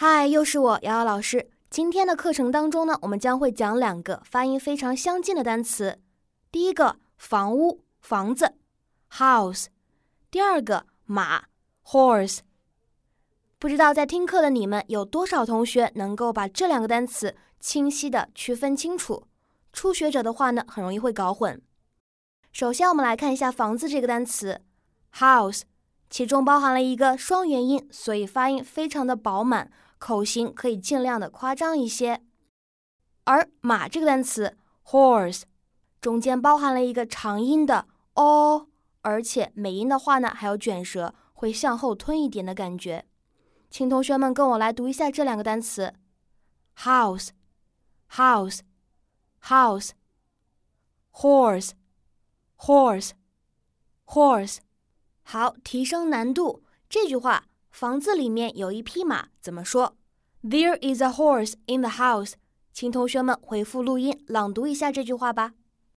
嗨，又是我瑶瑶老师。今天的课程当中呢，我们将会讲两个发音非常相近的单词。第一个，房屋、房子，house；第二个，马，horse。不知道在听课的你们有多少同学能够把这两个单词清晰的区分清楚？初学者的话呢，很容易会搞混。首先，我们来看一下“房子”这个单词，house，其中包含了一个双元音，所以发音非常的饱满，口型可以尽量的夸张一些。而“马”这个单词，horse，中间包含了一个长音的 o，而且美音的话呢，还有卷舌，会向后吞一点的感觉。请同学们跟我来读一下这两个单词：house，house，house，horse。Horse, horse，好，提升难度。这句话，房子里面有一匹马，怎么说？There is a horse in the house。请同学们回复录音，朗读一下这句话吧。